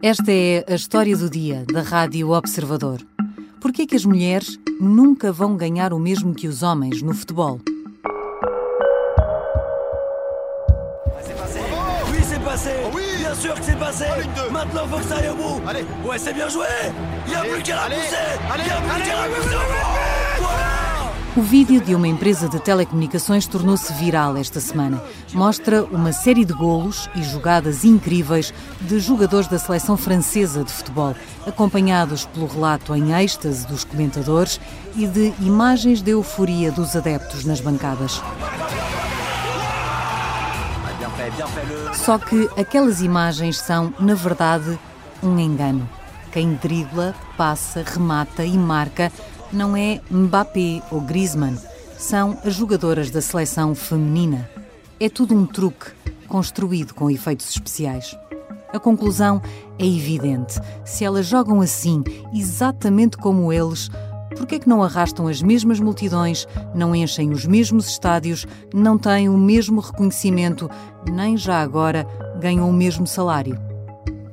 Esta é a história do dia da Rádio Observador. Por que é que as mulheres nunca vão ganhar o mesmo que os homens no futebol? Oui, c'est passé. Bien sûr que c'est passé. Maintenant, faut que ça aille au bout. Ouais, c'est bien joué. Il y a plus qu'à la pousser. Il y a plus qu'à la pousser. O vídeo de uma empresa de telecomunicações tornou-se viral esta semana. Mostra uma série de golos e jogadas incríveis de jogadores da seleção francesa de futebol, acompanhados pelo relato em êxtase dos comentadores e de imagens de euforia dos adeptos nas bancadas. Só que aquelas imagens são, na verdade, um engano. Quem dribla, passa, remata e marca não é Mbappé ou Griezmann, são as jogadoras da seleção feminina. É tudo um truque construído com efeitos especiais. A conclusão é evidente. Se elas jogam assim, exatamente como eles, por que é que não arrastam as mesmas multidões, não enchem os mesmos estádios, não têm o mesmo reconhecimento, nem já agora ganham o mesmo salário?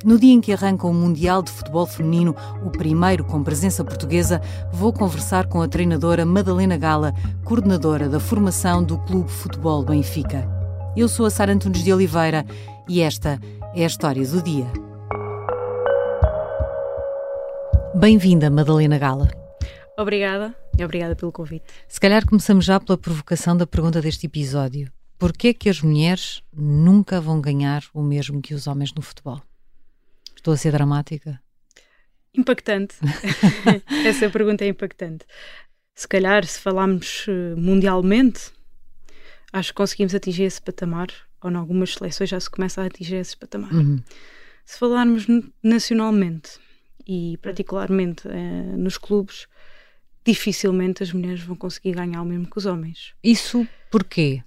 No dia em que arranca o Mundial de Futebol Feminino, o primeiro com presença portuguesa, vou conversar com a treinadora Madalena Gala, coordenadora da formação do Clube Futebol Benfica. Eu sou a Sara Antunes de Oliveira e esta é a história do dia. Bem-vinda, Madalena Gala. Obrigada e obrigada pelo convite. Se calhar começamos já pela provocação da pergunta deste episódio. Por que é que as mulheres nunca vão ganhar o mesmo que os homens no futebol? Estou a ser dramática? Impactante. Essa pergunta é impactante. Se calhar, se falarmos eh, mundialmente, acho que conseguimos atingir esse patamar, ou em algumas seleções já se começa a atingir esse patamar. Uhum. Se falarmos nacionalmente, e particularmente eh, nos clubes, dificilmente as mulheres vão conseguir ganhar o mesmo que os homens. Isso porquê?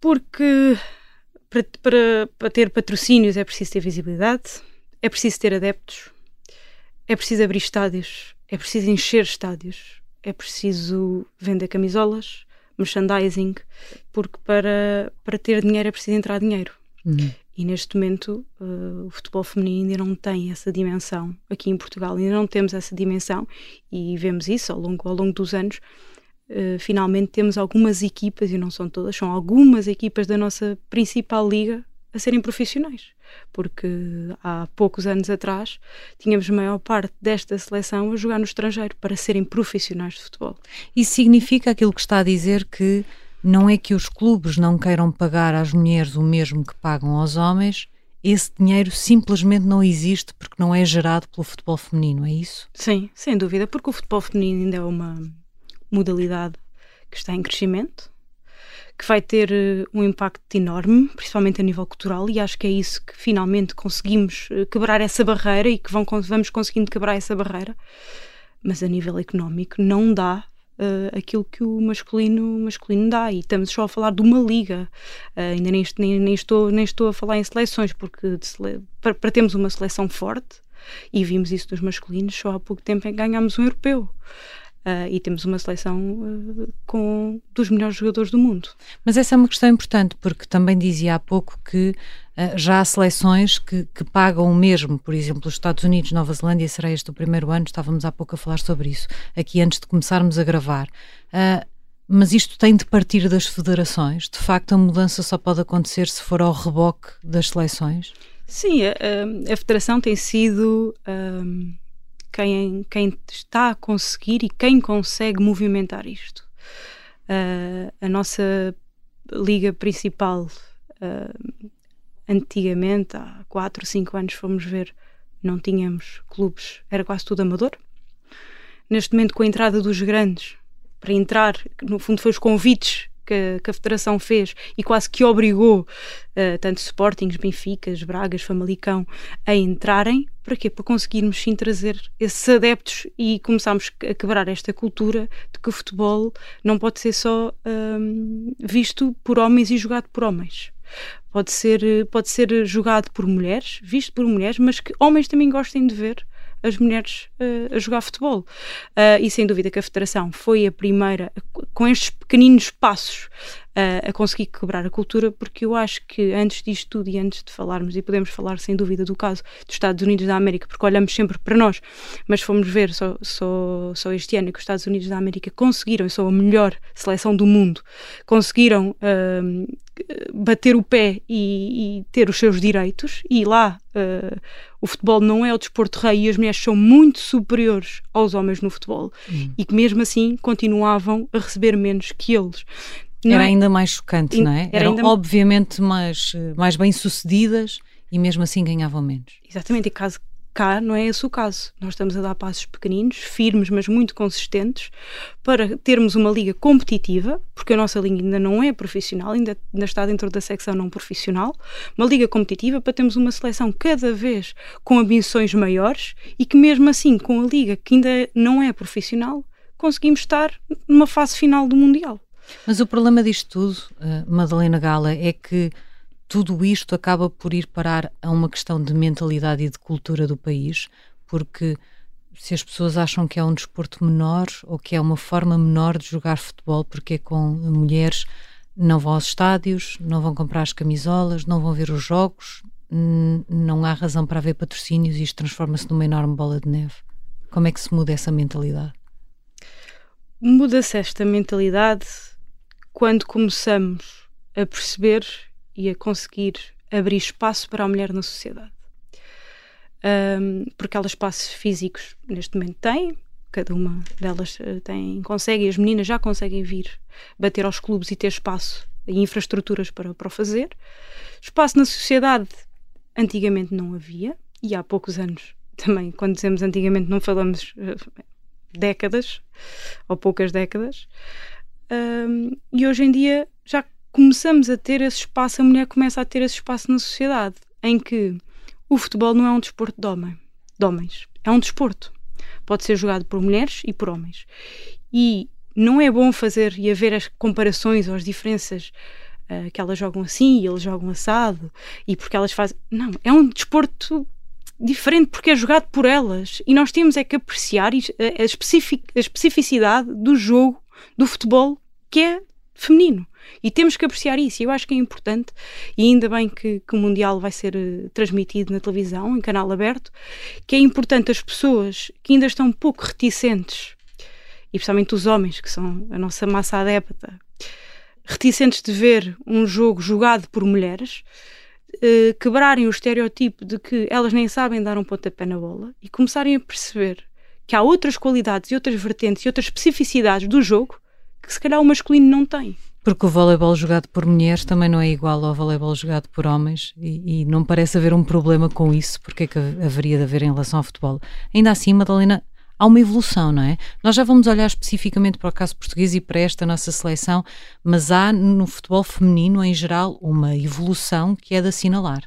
Porque para, para, para ter patrocínios é preciso ter visibilidade, é preciso ter adeptos, é preciso abrir estádios, é preciso encher estádios, é preciso vender camisolas, merchandising, porque para, para ter dinheiro é preciso entrar dinheiro. Uhum. E neste momento uh, o futebol feminino ainda não tem essa dimensão aqui em Portugal, ainda não temos essa dimensão e vemos isso ao longo, ao longo dos anos. Uh, finalmente temos algumas equipas, e não são todas, são algumas equipas da nossa principal liga a serem profissionais. Porque há poucos anos atrás tínhamos maior parte desta seleção a jogar no estrangeiro para serem profissionais de futebol. Isso significa aquilo que está a dizer que não é que os clubes não queiram pagar às mulheres o mesmo que pagam aos homens, esse dinheiro simplesmente não existe porque não é gerado pelo futebol feminino, é isso? Sim, sem dúvida, porque o futebol feminino ainda é uma modalidade que está em crescimento, que vai ter uh, um impacto enorme, principalmente a nível cultural, e acho que é isso que finalmente conseguimos uh, quebrar essa barreira e que vão, vamos conseguindo quebrar essa barreira. Mas a nível económico não dá uh, aquilo que o masculino, masculino dá. E estamos só a falar de uma liga. Uh, ainda nem, nem, nem, estou, nem estou a falar em seleções, porque sele... para, para termos uma seleção forte, e vimos isso dos masculinos, só há pouco tempo em que ganhámos um europeu. Uh, e temos uma seleção uh, com dos melhores jogadores do mundo. Mas essa é uma questão importante, porque também dizia há pouco que uh, já há seleções que, que, pagam o mesmo, por exemplo, os Estados Unidos, Nova Zelândia, será este o primeiro ano, estávamos há pouco a falar sobre isso, aqui antes de começarmos a gravar. mas isto tem de partir das federações? De facto, a mudança só pode acontecer se for ao reboque das seleções? Sim, a, a, a federação tem sido quem, quem está a conseguir e quem consegue movimentar isto. Uh, a nossa liga principal, uh, antigamente, há 4 ou 5 anos, fomos ver, não tínhamos clubes, era quase tudo amador. Neste momento, com a entrada dos grandes, para entrar, no fundo, foi os convites que, que, a Federação fez e quase que obrigou uh, tanto Sportings, Benficas, Bragas, Famalicão a entrarem. Para quê? Para conseguirmos sim trazer esses adeptos e começarmos a quebrar esta cultura de que o futebol não pode ser só um, visto por homens e jogado por homens pode ser, pode ser jogado por mulheres, visto por mulheres, mas que homens também gostem de ver as mulheres uh, a jogar futebol. Uh, e sem dúvida que a Federação foi a primeira, com estes pequeninos passos, a, a, conseguir quebrar a cultura, porque eu acho que antes disto tudo e antes de falarmos, e podemos falar sem dúvida do caso dos Estados Unidos da América, porque olhamos sempre para nós, mas fomos ver só, só, só este ano que os Estados Unidos da América conseguiram, e são a melhor seleção do mundo, conseguiram uh, bater o pé e, e, ter os seus direitos, e lá uh, o futebol não é o desporto rei e as mulheres são muito superiores aos homens no futebol, hum. e que mesmo assim continuavam a receber menos que eles. Não era é? ainda mais chocante, não é? Era Eram ainda... obviamente mais, mais bem-sucedidas e mesmo assim ganhavam menos. Exatamente, e caso cá não é esse o caso. Nós estamos a dar passos pequeninos, firmes, mas muito consistentes, para termos uma liga competitiva, porque a nossa liga ainda não é profissional, ainda, ainda está dentro da secção não profissional, uma liga competitiva para termos uma seleção cada vez com ambições maiores e que mesmo assim, com a liga que ainda não é profissional, conseguimos estar numa fase final do Mundial. Mas o problema disto tudo, uh, Madalena Gala, é que tudo isto acaba por ir parar a uma questão de mentalidade e de cultura do país, porque se as pessoas acham que é um desporto menor ou que é uma forma menor de jogar futebol porque é com mulheres, não vão aos estádios, não vão comprar as camisolas, não vão ver os jogos, não há razão para haver patrocínios e isto transforma-se numa enorme bola de neve. Como é que se muda essa mentalidade? Muda-se esta mentalidade quando começamos a perceber e a conseguir abrir espaço para a mulher na sociedade. Um, porque elas espaços físicos neste momento têm, cada uma delas eh, tem, consegue, as meninas já conseguem vir bater aos clubes e ter espaço e infraestruturas para, para o fazer. Espaço na sociedade antigamente não havia, e há poucos anos também, quando dizemos antigamente, não falamos uh, décadas ou poucas décadas. Um, e hoje em dia já começamos a ter esse espaço, a mulher começa a ter esse espaço na sociedade, em que o futebol não é um desporto de, homem, de homens, é um desporto. Pode ser jogado por mulheres e por homens. E não é bom fazer e haver as comparações ou as diferenças uh, que elas jogam assim e eles jogam assado e porque elas fazem. Não, é um desporto diferente porque é jogado por elas e nós temos é que apreciar a, especific, a especificidade do jogo do futebol que é feminino. E temos que apreciar isso. Eu acho que é importante, e ainda bem que, que o Mundial vai ser uh, transmitido na televisão, em canal aberto, que é importante as pessoas que ainda estão um pouco reticentes, e principalmente os homens, que são a nossa massa adepta, reticentes de ver um jogo jogado por mulheres, uh, quebrarem o estereotipo de que elas nem sabem dar um pontapé na bola e começarem a perceber que há outras qualidades e outras vertentes e outras especificidades do jogo que se calhar o masculino não tem. Porque o voleibol jogado por mulheres também não é igual ao voleibol jogado por homens e, e não parece haver um problema com isso, porque é que haveria de haver em relação ao futebol. Ainda assim, Madalena, há uma evolução, não é? Nós já vamos olhar especificamente para o caso português e para esta nossa seleção, mas há no futebol feminino em geral uma evolução que é de assinalar.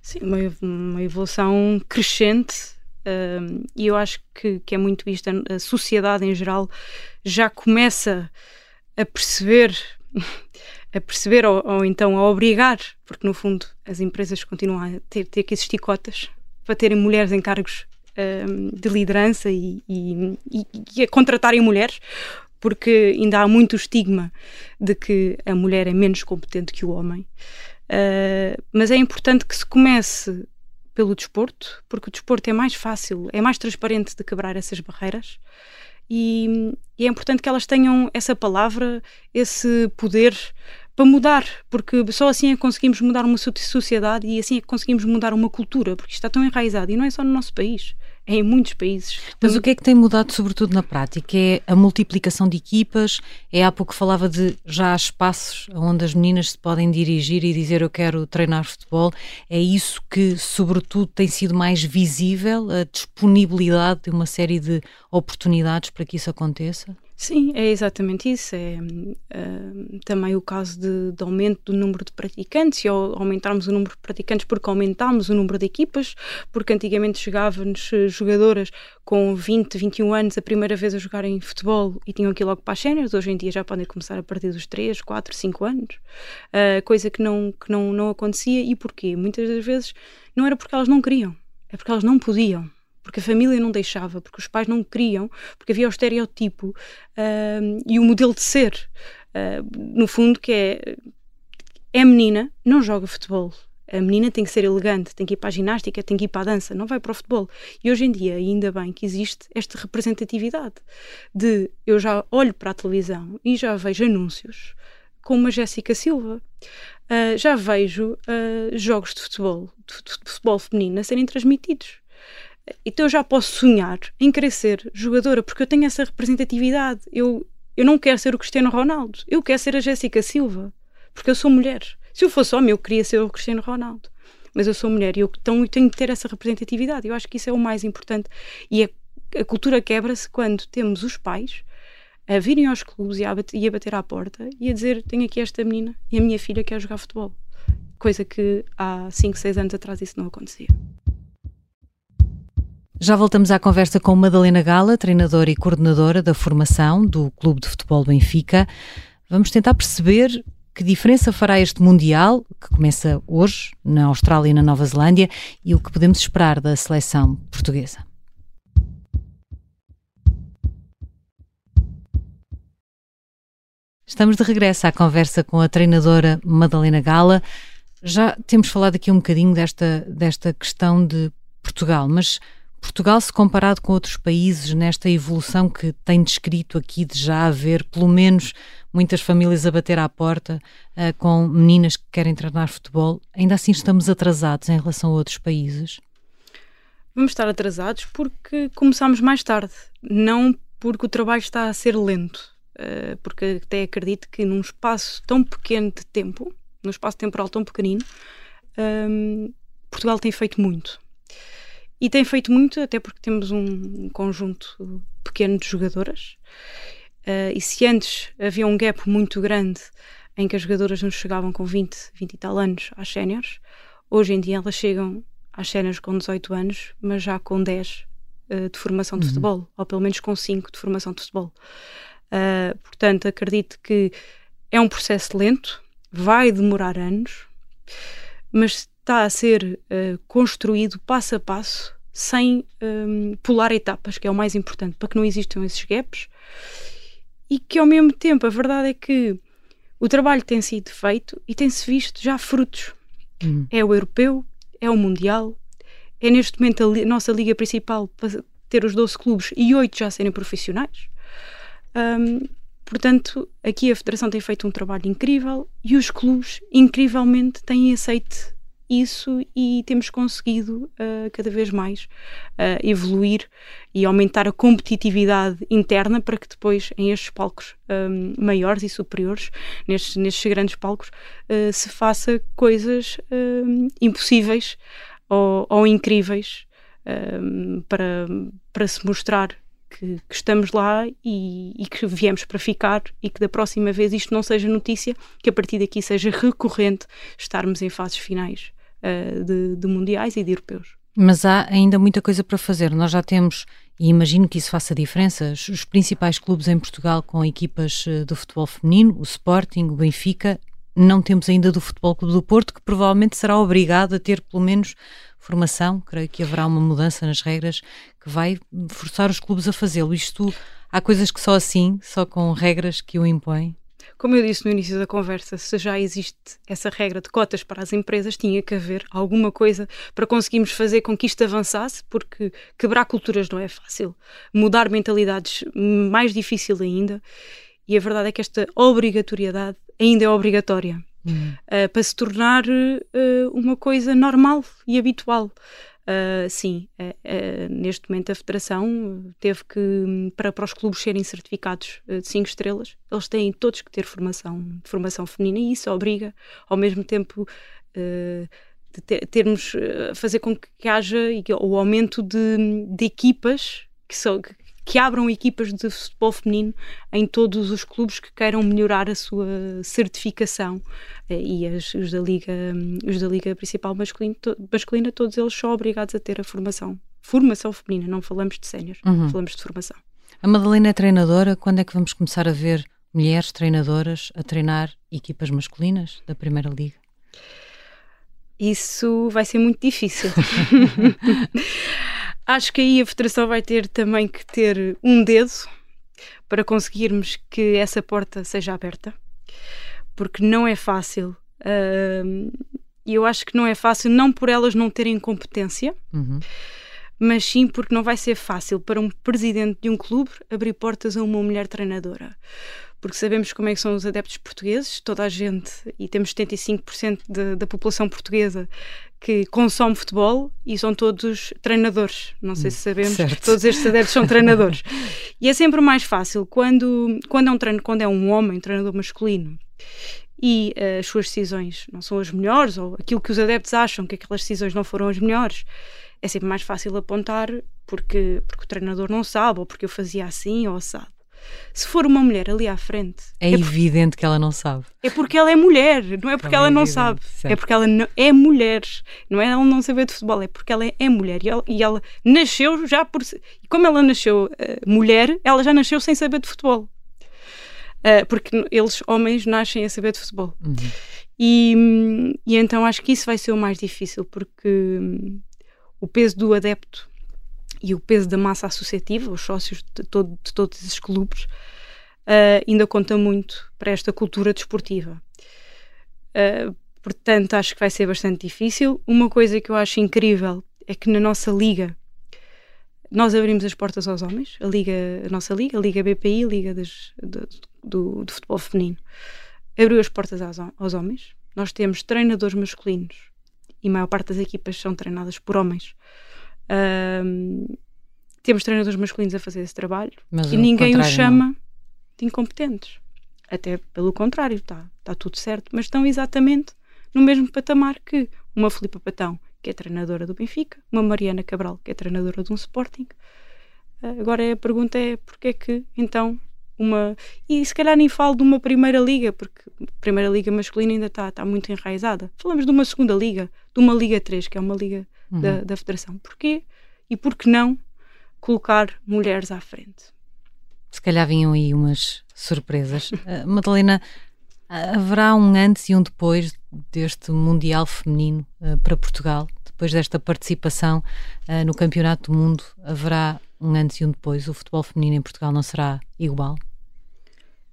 Sim, uma, uma evolução crescente uh, e eu acho que, que é muito isto. A sociedade em geral já começa a perceber, a perceber ou, ou, então a obrigar, porque no fundo as empresas continuam a ter, ter que existir cotas para terem mulheres em cargos um, de liderança e, e, e, a contratarem mulheres, porque ainda há muito estigma de que a mulher é menos competente que o homem. Uh, mas é importante que se comece pelo desporto, porque o desporto é mais fácil, é mais transparente de quebrar essas barreiras. E, e é importante que elas tenham essa palavra, esse poder para mudar, porque só assim é que conseguimos mudar uma sociedade e assim é que conseguimos mudar uma cultura, porque isto está tão enraizado. E não é só no nosso país em muitos países. Mas o que é que tem mudado, sobretudo na prática? É a multiplicação de equipas? É há pouco falava de já há espaços onde as meninas se podem dirigir e dizer eu quero treinar futebol. É isso que, sobretudo, tem sido mais visível, a disponibilidade de uma série de oportunidades para que isso aconteça? Sim, é exatamente isso. É uh, também o caso de, de, aumento do número de praticantes e ao aumentarmos o número de praticantes porque aumentámos o número de equipas, porque antigamente chegavam-nos eh, jogadoras com 20, 21 anos a primeira vez a jogarem futebol e tinham aqui logo para as séniores, hoje em dia já podem começar a partir dos 3, 4, 5 anos, uh, coisa que, não, que não, não acontecia. E porquê? Muitas das vezes não era porque elas não queriam, é porque elas não podiam porque a família não deixava, porque os pais não queriam, porque havia o estereotipo uh, e o modelo de ser no fundo, que é é menina, não joga futebol. A menina tem que ser elegante, tem que ir para a ginástica, tem que ir para a dança, não vai para o futebol. E hoje em dia, ainda bem que existe esta representatividade de eu já olho para a televisão e já vejo anúncios com uma Jéssica Silva. Uh, já vejo uh, jogos de futebol, de, de, futebol feminino a serem transmitidos. Então eu já posso sonhar em ser jogadora, porque eu tenho essa representatividade. Eu, eu não quero ser o Cristiano Ronaldo, eu quero ser a Jéssica Silva porque eu sou mulher. Se eu fosse homem, eu queria ser o Cristiano Ronaldo. Mas eu sou mulher e eu, então, eu tenho que ter essa representatividade. Eu acho que isso é o mais importante. E a, a cultura quebra-se quando temos os pais a virem aos clubes e a, bater, e a bater à porta e a dizer: Tenho aqui esta menina e a minha filha quer jogar futebol. Coisa que há 5, 6 anos atrás isso não acontecia. Já voltamos à conversa com Madalena Gala, treinadora e coordenadora da formação do Clube de Futebol Benfica. Vamos tentar perceber que diferença fará este Mundial, que começa hoje, na Austrália e na Nova Zelândia, e o que podemos esperar da seleção portuguesa? Estamos de regresso à conversa com a treinadora Madalena Gala. Já temos falado aqui um bocadinho desta, desta questão de Portugal, mas Portugal, se comparado com outros países, nesta evolução que tem descrito aqui de já haver pelo menos muitas famílias a bater à porta uh, com meninas que querem treinar futebol, ainda assim estamos atrasados em relação a outros países? Vamos estar atrasados porque começámos mais tarde, não porque o trabalho está a ser lento, uh, porque até acredito que num espaço tão pequeno de tempo, num espaço temporal tão pequenino, um, Portugal tem feito muito. E tem feito muito, até porque temos um conjunto pequeno de jogadoras Uh, e se antes havia um gap muito grande em que as jogadoras nos chegavam com 20, 20 e tal anos às séniores, hoje em dia elas chegam às séniores com 18 anos, mas já com 10 uh, eh, de formação de uhum. futebol, ou pelo menos com 5 de formação de futebol. Uh, portanto, acredito que é um processo lento, vai demorar anos, mas está a ser construído passo a passo, sem um, pular etapas, que é o mais importante, para que não existam esses gaps e que ao mesmo tempo a verdade é que o trabalho tem sido feito e tem-se visto já frutos. Hum. É o europeu, é o mundial, é neste momento a, li nossa liga principal para ter os 12 clubes e 8 já serem profissionais. Um, portanto, aqui a Federação tem feito um trabalho incrível e os clubes, incrivelmente, têm aceito isso e temos conseguido uh, cada vez mais uh, evoluir e aumentar a competitividade interna para que depois em estes palcos um, maiores e superiores, nestes, nestes grandes palcos, uh, se faça coisas impossíveis ou, ou incríveis para, para se mostrar que, que, estamos lá e, e, que viemos para ficar e que da próxima vez isto não seja notícia, que a partir daqui seja recorrente estarmos em fases finais uh, de, de mundiais e de europeus. Mas há ainda muita coisa para fazer. Nós já temos, e imagino que isso faça diferença, os principais clubes em Portugal com equipas eh, do futebol feminino, o Sporting, o Benfica. Não temos ainda do Futebol Clube do Porto, que provavelmente será obrigado a ter pelo menos formação. Creio que haverá uma mudança nas regras que vai forçar os clubes a fazê-lo. Isto, há coisas que só assim, só com regras que o impõem. Como eu disse no início da conversa, se já existe essa regra de cotas para as empresas, tinha que haver alguma coisa para conseguirmos fazer com que isto avançasse, porque quebrar culturas não é fácil, mudar mentalidades mais difícil ainda. E a verdade é que esta obrigatoriedade ainda é obrigatória. Uh, para se tornar uh, uma coisa normal e habitual. Uh, sim, neste momento a Federação teve que, para, para os clubes serem certificados de 5 estrelas, eles têm todos que ter formação, formação feminina e isso obriga, ao mesmo tempo, de ter, termos, fazer com que haja o aumento de, de equipas que, são, que abram equipas de futebol feminino em todos os clubes que queiram melhorar a sua certificação eh, e as, os, da liga, os da liga principal masculina, to, masculina, todos eles são obrigados a ter a formação. Formação feminina, não falamos de sénior, uhum. falamos de formação. A Madalena é treinadora, quando é que vamos começar a ver mulheres treinadoras a treinar equipas masculinas da Primeira Liga? Isso vai ser muito difícil. Acho que aí a Federação vai ter também que ter um dedo para conseguirmos que essa porta seja aberta. porque não é fácil. Uh, e eu acho que não é fácil, não por elas não terem competência, uhum. mas sim porque não vai ser fácil para um presidente de um clube abrir portas a uma mulher treinadora. Porque sabemos como é que são os adeptos portugueses, toda a gente, e temos 75% de, da população portuguesa que consome futebol e são todos treinadores. Não sei se sabemos certo. que todos estes adeptos são treinadores. e é sempre mais fácil quando, quando, é um treino, quando é um homem, um treinador masculino, e uh, as suas decisões não são as melhores, ou aquilo que os adeptos acham que aquelas decisões não foram as melhores, é sempre mais fácil apontar porque, porque o treinador não sabe, ou porque eu fazia assim ou assado. Se for uma mulher ali à frente. É, é evidente porque, que ela não sabe. É porque ela é mulher, não é porque ela, ela é não sabe. Certo. É porque ela não, é mulher. Não é ela não saber de futebol, é porque ela é, é mulher. E ela, e ela, nasceu já por. E como ela nasceu uh, mulher, ela já nasceu sem saber de futebol. Uh, porque eles, homens, nascem a saber de futebol. Uhum. E, e então acho que isso vai ser o mais difícil, porque hum, o peso do adepto e o peso da massa associativa, os sócios de, todo, de todos esses clubes, uh, ainda conta muito para esta cultura desportiva. Uh, portanto, acho que vai ser bastante difícil. Uma coisa que eu acho incrível é que na nossa liga nós abrimos as portas aos homens, a, liga, a nossa liga, a Liga BPI, a Liga das, de, do, do, futebol feminino, abriu as portas aos, aos, homens. Nós temos treinadores masculinos e a maior parte das equipas são treinadas por homens. Um, temos treinadores masculinos a fazer esse trabalho Mas e ninguém os chama não. de incompetentes. Até pelo contrário, está tá tudo certo, mas estão exatamente no mesmo patamar que uma Filipa Patão, que é treinadora do Benfica, uma Mariana Cabral, que é treinadora de um Sporting. Uh, agora a pergunta é porque é que então uma. E se calhar nem falo de uma primeira liga, porque a primeira liga masculina ainda está tá muito enraizada. Falamos de uma segunda liga, de uma Liga 3, que é uma liga uhum. da, da Federação. Porquê? E por que não colocar mulheres à frente? Se calhar vinham aí umas surpresas. Uh, Madalena, haverá um antes e um depois deste Mundial Feminino uh, para Portugal? Depois desta participação uh, no Campeonato do Mundo, haverá um antes e um depois? O futebol feminino em Portugal não será igual?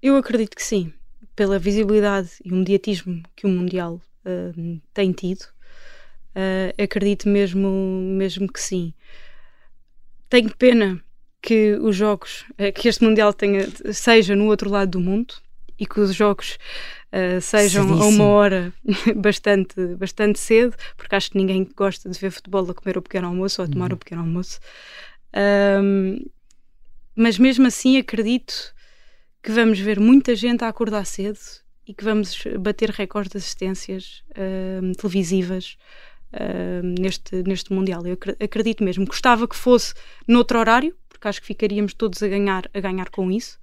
Eu acredito que sim. Pela visibilidade e o mediatismo que o Mundial uh, tem tido, uh, acredito mesmo, mesmo que sim. Tenho pena que os jogos, uh, que este Mundial tenha, seja no outro lado do mundo e que os jogos uh, sejam Cedíssimo. a uma hora bastante, bastante cedo, porque acho que ninguém gosta de ver futebol a comer o pequeno almoço ou a tomar uhum. o pequeno almoço. Um, mas mesmo assim acredito que vamos ver muita gente a acordar cedo e que vamos bater recordes de assistências televisivas neste, neste Mundial. Eu acredito mesmo. Gostava que fosse noutro horário, porque acho que ficaríamos todos a ganhar, a ganhar com isso,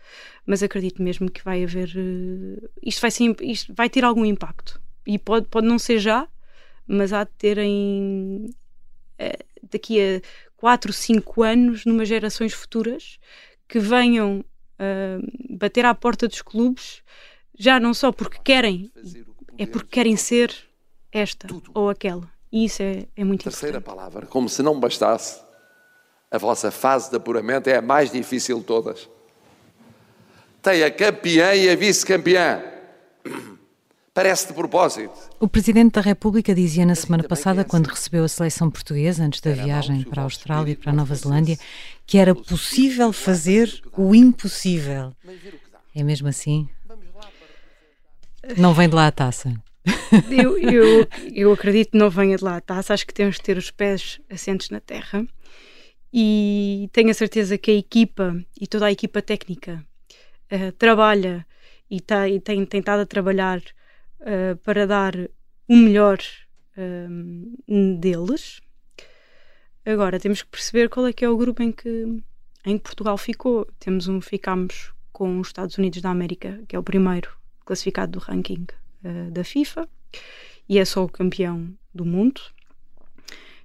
mas acredito mesmo que vai haver. Uh, isto, vai ser, isto vai ter algum impacto. E pode, pode não ser já, mas há de ter em. Uh, daqui a 4, 5 anos, numa gerações futuras, que venham uh, bater à porta dos clubes, já não só porque querem, é porque querem ser esta ou aquela. E isso é, é muito Terceira importante. palavra, como se não bastasse, a vossa fase de apuramento é a mais difícil de todas. Tem a campeã e a vice-campeã. Parece de propósito. O Presidente da República dizia na semana passada, quando recebeu a seleção portuguesa, antes da viagem para a Austrália e para a Nova Zelândia, que era possível fazer o impossível. É mesmo assim? Não vem de lá a taça. Eu, eu, eu acredito que não venha de lá a taça. Acho que temos que ter os pés assentes na terra. E tenho a certeza que a equipa e toda a equipa técnica uh, trabalha e, tá, e tem tentado a trabalhar uh, para dar o melhor uh, deles. Agora temos que perceber qual é que é o grupo em que, em que Portugal ficou. Temos um, ficamos com os Estados Unidos da América, que é o primeiro classificado do ranking uh, da FIFA e é só o campeão do mundo.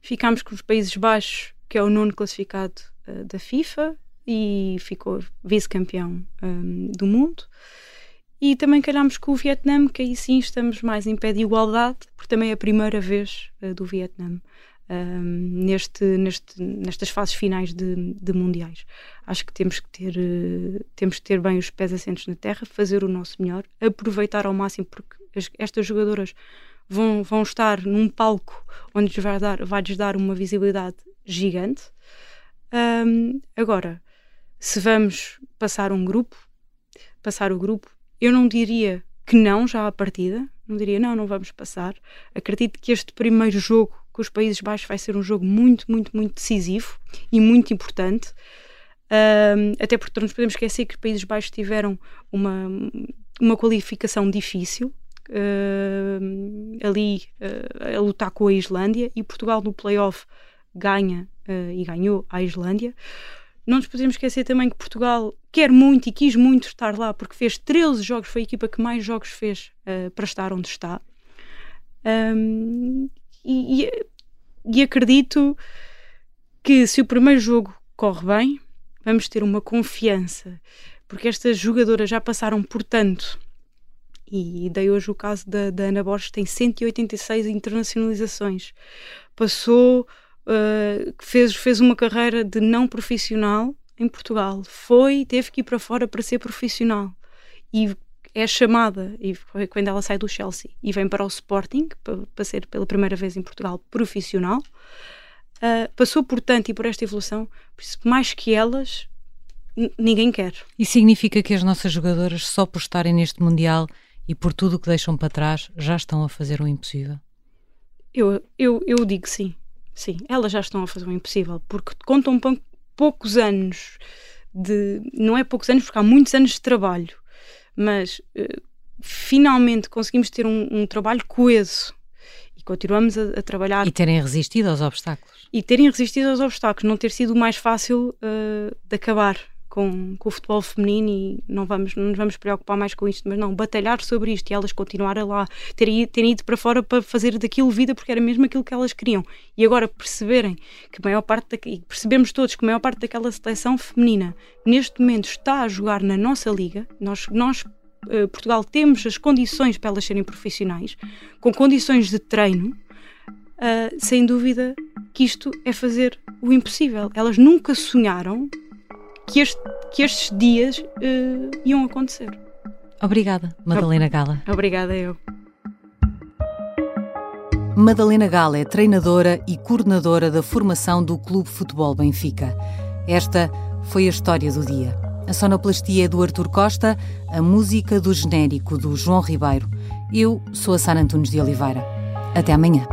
Ficámos com os Países Baixos, que é o nono classificado uh, da FIFA e ficou vice-campeão um, do mundo. E também calhámos com o Vietnã, que aí sim estamos mais em pé de igualdade, porque também é a primeira vez uh, do Vietnã neste, neste, nestas fases finais de, de, mundiais. Acho que temos que ter uh, temos que ter bem os pés assentos na terra, fazer o nosso melhor, aproveitar ao máximo porque as, estas jogadoras vão, vão estar num palco onde lhes vai dar, vai -lhes dar uma visibilidade gigante. Um, agora, se vamos passar um grupo, passar o grupo, eu não diria que não já à partida, não diria não, não vamos passar. Acredito que este primeiro jogo com os Países Baixos vai ser um jogo muito, muito, muito decisivo e muito importante. Um, até porque não nos podemos esquecer que os Países Baixos tiveram uma, uma qualificação difícil ali uh, a lutar com a Islândia e Portugal no playoff ganha uh, e ganhou a Islândia. Não nos podemos esquecer também que Portugal quer muito e quis muito estar lá porque fez 13 jogos, foi a equipa que mais jogos fez uh, para estar onde está. Um, e, e, acredito que se o primeiro jogo corre bem, vamos ter uma confiança, porque estas jogadoras já passaram por tanto. E dei hoje o caso da, da Ana Borges, tem 186 internacionalizações. Passou uh, fez, fez uma carreira de não profissional em Portugal. Foi, teve que ir para fora para ser profissional. E é chamada, e foi quando ela sai do Chelsea e vem para o Sporting, para, para ser pela primeira vez em Portugal profissional. Uh, passou por tanto e por esta evolução, por isso, mais que elas, ninguém quer. E significa que as nossas jogadoras, só por estarem neste Mundial e por tudo o que deixam para trás, já estão a fazer o impossível? Eu, eu, eu digo sim. Sim, elas já estão a fazer o impossível, porque contam poucos anos de. Não é poucos anos, porque há muitos anos de trabalho, mas uh, finalmente conseguimos ter um, um, trabalho coeso e continuamos a, a, trabalhar. E terem resistido aos obstáculos. E terem resistido aos obstáculos, não ter sido o mais fácil uh, de acabar com, com o futebol feminino e não, vamos, não nos vamos preocupar mais com isto, mas não, batalhar sobre isto e elas continuarem lá, terem, terem ido para fora para fazer daquilo vida porque era mesmo aquilo que elas queriam. E agora perceberem que a maior parte, da, percebemos todos que a maior parte daquela seleção feminina neste momento está a jogar na nossa liga, nós, nós uh, Portugal temos as condições para elas serem profissionais, com condições de treino, uh, sem dúvida que isto é fazer o impossível. Elas nunca sonharam que, este, que estes dias uh, iam acontecer. Obrigada, Madalena Gala. Obrigada eu. Madalena Gala é treinadora e coordenadora da formação do Clube Futebol Benfica. Esta foi a história do dia. A sonoplastia é do Artur Costa, a música do genérico do João Ribeiro. Eu sou a Sara Antunes de Oliveira. Até amanhã.